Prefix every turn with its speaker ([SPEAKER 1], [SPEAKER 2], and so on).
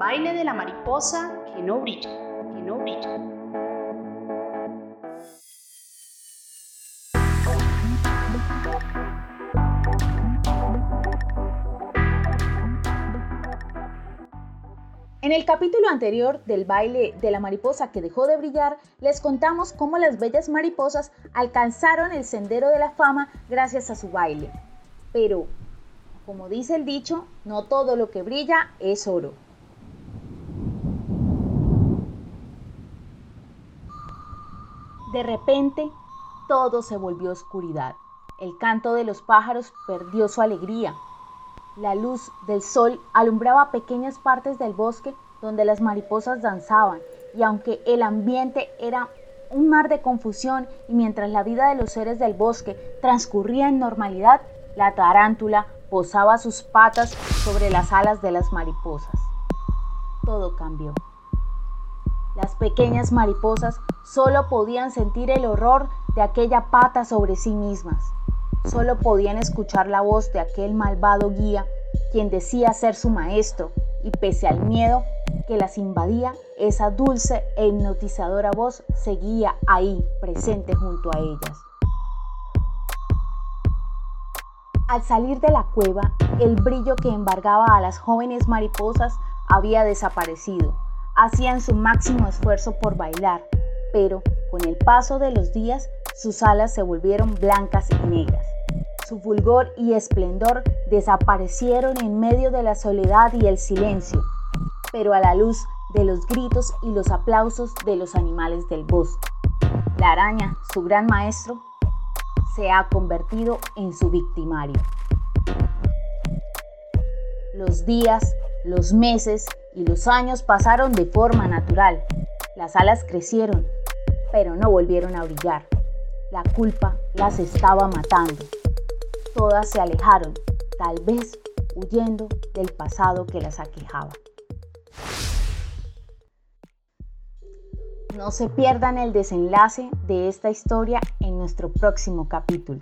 [SPEAKER 1] baile de la mariposa que no brilla, que no brilla.
[SPEAKER 2] En el capítulo anterior del baile de la mariposa que dejó de brillar, les contamos cómo las bellas mariposas alcanzaron el sendero de la fama gracias a su baile. Pero, como dice el dicho, no todo lo que brilla es oro. De repente, todo se volvió oscuridad. El canto de los pájaros perdió su alegría. La luz del sol alumbraba pequeñas partes del bosque donde las mariposas danzaban, y aunque el ambiente era un mar de confusión y mientras la vida de los seres del bosque transcurría en normalidad, la tarántula posaba sus patas sobre las alas de las mariposas. Todo cambió. Las pequeñas mariposas solo podían sentir el horror de aquella pata sobre sí mismas. Solo podían escuchar la voz de aquel malvado guía, quien decía ser su maestro, y pese al miedo que las invadía, esa dulce e hipnotizadora voz seguía ahí, presente junto a ellas. Al salir de la cueva, el brillo que embargaba a las jóvenes mariposas había desaparecido. Hacían su máximo esfuerzo por bailar, pero con el paso de los días sus alas se volvieron blancas y negras. Su fulgor y esplendor desaparecieron en medio de la soledad y el silencio, pero a la luz de los gritos y los aplausos de los animales del bosque. La araña, su gran maestro, se ha convertido en su victimario. Los días, los meses y los años pasaron de forma natural. Las alas crecieron, pero no volvieron a brillar. La culpa las estaba matando todas se alejaron, tal vez huyendo del pasado que las aquejaba. No se pierdan el desenlace de esta historia en nuestro próximo capítulo.